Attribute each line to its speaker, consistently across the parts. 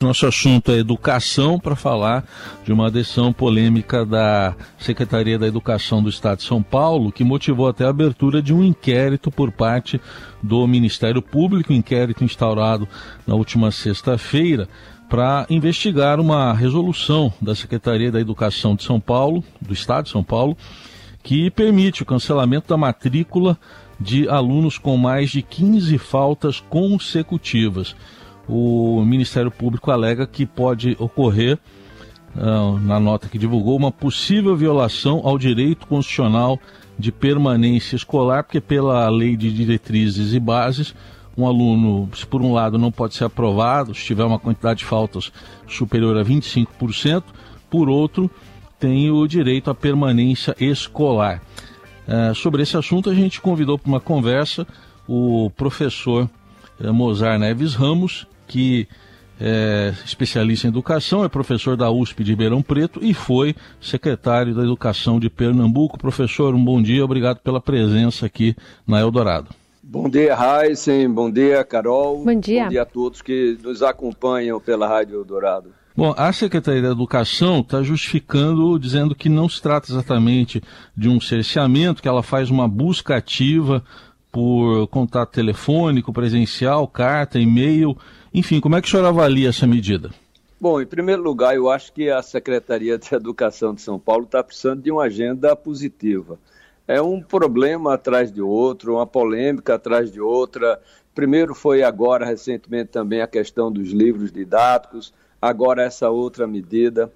Speaker 1: Nosso assunto é educação para falar de uma decisão polêmica da Secretaria da Educação do Estado de São Paulo, que motivou até a abertura de um inquérito por parte do Ministério Público, inquérito instaurado na última sexta-feira, para investigar uma resolução da Secretaria da Educação de São Paulo, do Estado de São Paulo, que permite o cancelamento da matrícula de alunos com mais de 15 faltas consecutivas o Ministério Público alega que pode ocorrer, uh, na nota que divulgou, uma possível violação ao direito constitucional de permanência escolar, porque pela lei de diretrizes e bases, um aluno, se por um lado não pode ser aprovado, se tiver uma quantidade de faltas superior a 25%, por outro, tem o direito à permanência escolar. Uh, sobre esse assunto, a gente convidou para uma conversa o professor uh, Mozar Neves Ramos, que é especialista em educação, é professor da USP de Ribeirão Preto e foi secretário da Educação de Pernambuco. Professor, um bom dia, obrigado pela presença aqui na Eldorado.
Speaker 2: Bom dia, Heisen, bom dia, Carol.
Speaker 3: Bom dia.
Speaker 2: Bom dia a todos que nos acompanham pela Rádio Eldorado.
Speaker 1: Bom, a Secretaria da Educação está justificando, dizendo que não se trata exatamente de um cerceamento, que ela faz uma busca ativa por contato telefônico, presencial, carta, e-mail enfim, como é que o senhor avalia essa medida?
Speaker 2: Bom, em primeiro lugar, eu acho que a Secretaria de Educação de São Paulo está precisando de uma agenda positiva. É um problema atrás de outro, uma polêmica atrás de outra. Primeiro foi agora, recentemente, também a questão dos livros didáticos, agora essa outra medida.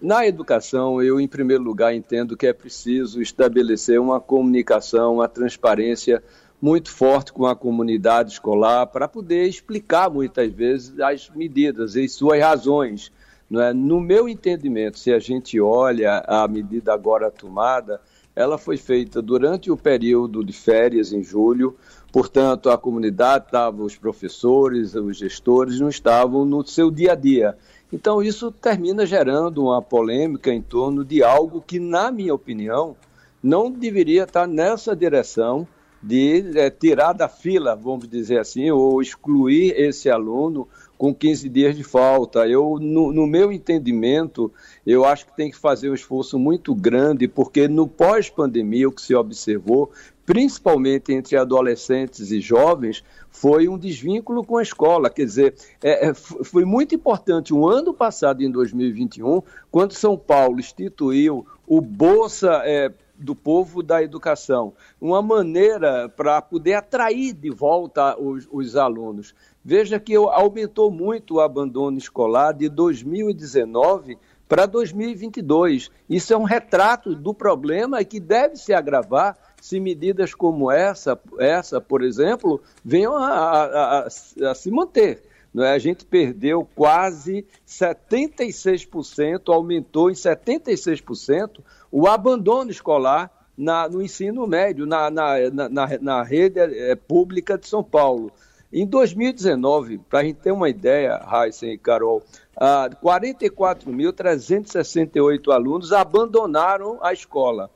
Speaker 2: Na educação, eu, em primeiro lugar, entendo que é preciso estabelecer uma comunicação, uma transparência muito forte com a comunidade escolar para poder explicar muitas vezes as medidas e suas razões. Não é? No meu entendimento, se a gente olha a medida agora tomada, ela foi feita durante o período de férias em julho, portanto, a comunidade estava, os professores, os gestores não estavam no seu dia a dia. Então, isso termina gerando uma polêmica em torno de algo que, na minha opinião, não deveria estar nessa direção de é, tirar da fila, vamos dizer assim, ou excluir esse aluno com 15 dias de falta. Eu, no, no, meu entendimento, eu acho que tem que fazer um esforço muito grande, porque no pós-pandemia, o que se observou, principalmente entre adolescentes e jovens, foi um desvínculo com a escola. Quer dizer, é, é, foi muito importante o um ano passado, em 2021, quando São Paulo instituiu o Bolsa é, do povo da educação, uma maneira para poder atrair de volta os, os, alunos. Veja que aumentou muito o abandono escolar de 2019 para 2022. Isso é um retrato do problema que deve se agravar se medidas como essa, essa por exemplo, venham a, a, a, a se manter. É? A gente perdeu quase 76%, aumentou em 76% o abandono escolar na, no ensino médio, na, na, na, na rede é, pública de São Paulo. Em 2019, para a gente ter uma ideia, Heisen e Carol, ah, 44.368 alunos abandonaram a escola.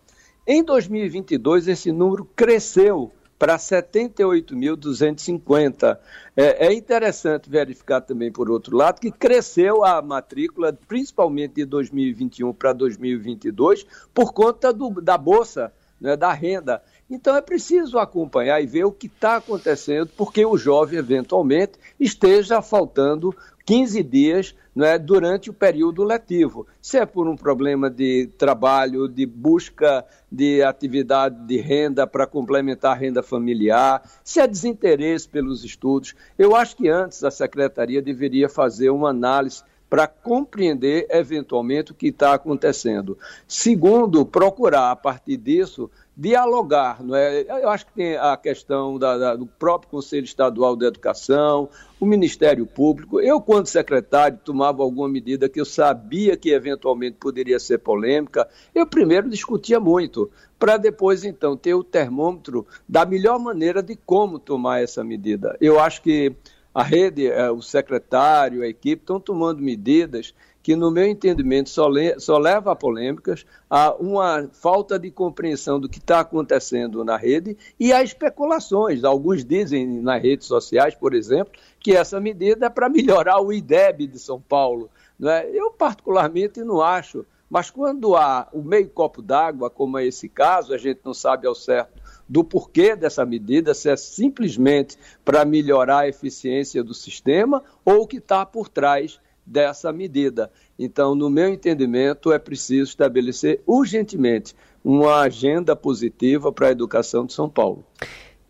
Speaker 2: Em 2022, esse número cresceu para 78.250. É, é interessante verificar também, por outro lado, que cresceu a matrícula, principalmente de 2021 para 2022, por conta do, da Bolsa, né, da renda. Então é preciso acompanhar e ver o que está acontecendo, porque o jovem, eventualmente, esteja faltando 15 dias né, durante o período letivo. Se é por um problema de trabalho, de busca de atividade de renda para complementar a renda familiar, se é desinteresse pelos estudos, eu acho que antes a secretaria deveria fazer uma análise para compreender eventualmente o que está acontecendo. Segundo, procurar a partir disso dialogar. Não é? Eu acho que tem a questão da, da, do próprio Conselho Estadual de Educação, o Ministério Público. Eu, quando secretário, tomava alguma medida que eu sabia que eventualmente poderia ser polêmica, eu primeiro discutia muito, para depois, então, ter o termômetro da melhor maneira de como tomar essa medida. Eu acho que a rede, é, o secretário, a equipe estão tomando medidas que, no meu entendimento, só, le só leva a polêmicas, a uma falta de compreensão do que está acontecendo na rede e a especulações. Alguns dizem nas redes sociais, por exemplo, que essa medida é para melhorar o IDEB de São Paulo. Né? Eu, particularmente, não acho. Mas quando há o meio copo d'água, como é esse caso, a gente não sabe ao certo do porquê dessa medida, se é simplesmente para melhorar a eficiência do sistema ou o que está por trás dessa medida. Então, no meu entendimento, é preciso estabelecer urgentemente uma agenda positiva para a educação de São Paulo.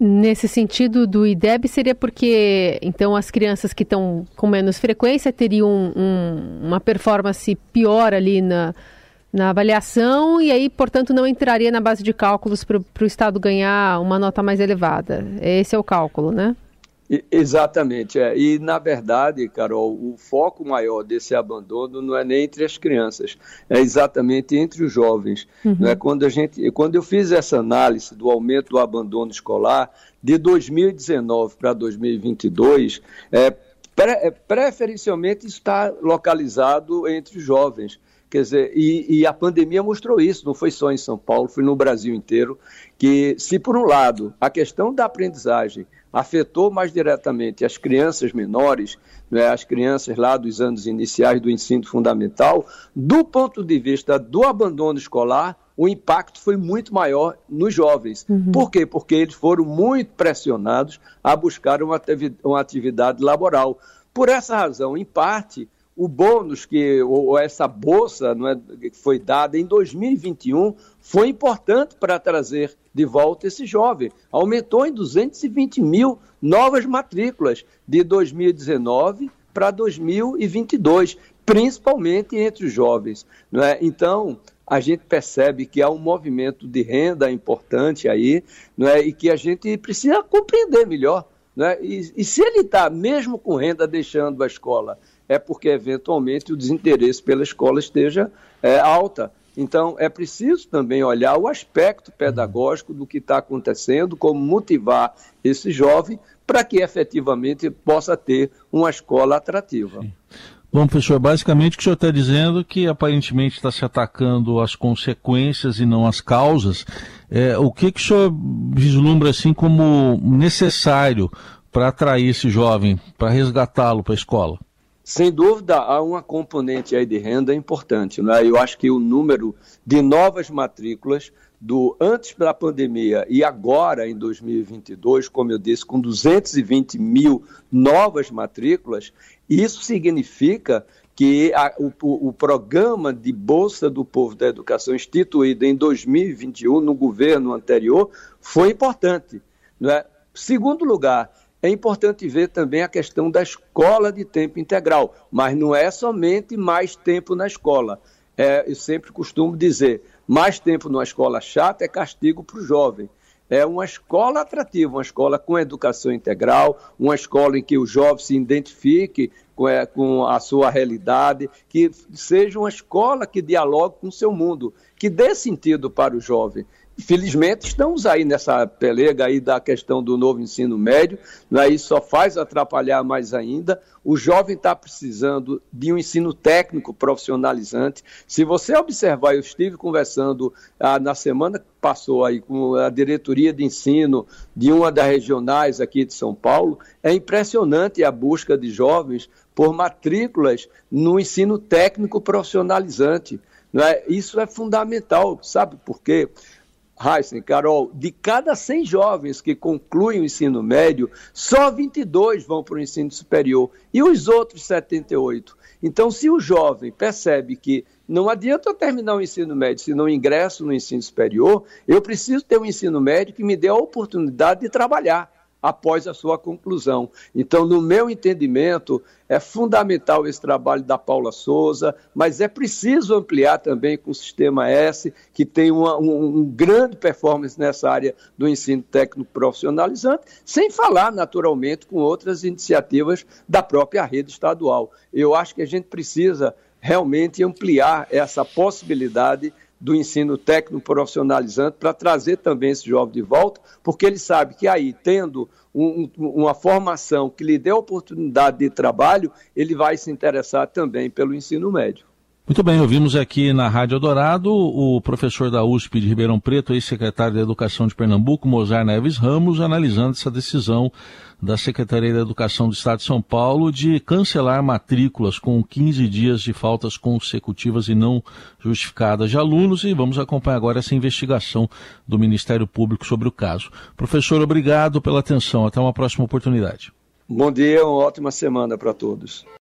Speaker 3: Nesse sentido do IDEB, seria porque então as crianças que estão com menos frequência teriam um, uma performance pior ali na, na avaliação e aí, portanto, não entraria na base de cálculos para o Estado ganhar uma nota mais elevada. Esse é o cálculo, né?
Speaker 2: Exatamente, é. E na verdade, Carol, o foco maior desse abandono não é nem entre as crianças, é exatamente entre os jovens. Uhum. Não é quando a gente, quando eu fiz essa análise do aumento do abandono escolar de 2019 para 2022, é, pre, é, preferencialmente está localizado entre os jovens. Quer dizer, e, e, a pandemia mostrou isso, não foi só em São Paulo, foi no Brasil inteiro, que se por um lado a questão da aprendizagem afetou mais diretamente as crianças menores, né, as crianças lá dos anos iniciais do ensino fundamental, do ponto de vista do abandono escolar, o impacto foi muito maior nos jovens. Uhum. Por quê? Porque eles foram muito pressionados a buscar uma atividade laboral. Por essa razão, em parte, o bônus que ou essa bolsa não é, que foi dada em 2021 foi importante para trazer de volta esse jovem. Aumentou em 220 mil novas matrículas de 2019 para 2022, principalmente entre os jovens. Não é? Então, a gente percebe que há um movimento de renda importante aí, não é? e que a gente precisa compreender melhor. Não é? e, e se ele está, mesmo com renda, deixando a escola, é porque, eventualmente, o desinteresse pela escola esteja é, alta. Então, é preciso também olhar o aspecto pedagógico do que está acontecendo, como motivar esse jovem para que efetivamente possa ter uma escola atrativa. Sim.
Speaker 1: Bom, professor, basicamente o que o senhor está dizendo é que aparentemente está se atacando as consequências e não as causas. É, o que, que o senhor vislumbra assim como necessário para atrair esse jovem, para resgatá-lo para a escola?
Speaker 2: Sem dúvida, há uma componente aí de renda importante. Né? Eu acho que o número de novas matrículas do antes da pandemia e agora em 2022, como eu disse, com 220 mil novas matrículas, isso significa que a, o, o, programa de Bolsa do Povo da Educação instituído em 2021 no governo anterior foi importante. Né? Segundo lugar, é importante ver também a questão da escola de tempo integral, mas não é somente mais tempo na escola. É, eu sempre costumo dizer, mais tempo numa escola chata é castigo para o jovem. É uma escola atrativa, uma escola com educação integral, uma escola em que o jovem se identifique com, é, com a sua realidade, que seja uma escola que dialogue com o seu mundo, que dê sentido para o jovem. Felizmente, estamos aí nessa pelega aí da questão do novo ensino médio, né? isso só faz atrapalhar mais ainda. O jovem está precisando de um ensino técnico profissionalizante. Se você observar, eu estive conversando ah, na semana que passou aí com a diretoria de ensino de uma das regionais aqui de São Paulo, é impressionante a busca de jovens por matrículas no ensino técnico profissionalizante. Não é? Isso é fundamental, sabe por quê? Heisen, Carol, de cada 100 jovens que concluem o ensino médio, só 22 vão para o ensino superior e os outros 78. Então, se o jovem percebe que não adianta eu terminar o ensino médio se não ingresso no ensino superior, eu preciso ter um ensino médio que me dê a oportunidade de trabalhar após a sua conclusão. Então, no meu entendimento, é fundamental esse trabalho da Paula Souza, mas é preciso ampliar também com o Sistema S, que tem uma, um, um grande performance nessa área do ensino técnico profissionalizante, sem falar, naturalmente, com outras iniciativas da própria rede estadual. Eu acho que a gente precisa realmente ampliar essa possibilidade do ensino técnico profissionalizante para trazer também esse jovem de volta, porque ele sabe que aí, tendo um, uma formação que lhe dê oportunidade de trabalho, ele vai se interessar também pelo ensino médio.
Speaker 1: Muito bem, ouvimos aqui na Rádio Dourado o professor da USP de Ribeirão Preto, ex-secretário da Educação de Pernambuco, Mozar Neves Ramos, analisando essa decisão da Secretaria da Educação do Estado de São Paulo de cancelar matrículas com 15 dias de faltas consecutivas e não justificadas de alunos e vamos acompanhar agora essa investigação do Ministério Público sobre o caso. Professor, obrigado pela atenção. Até uma próxima oportunidade.
Speaker 2: Bom dia, uma ótima semana para todos.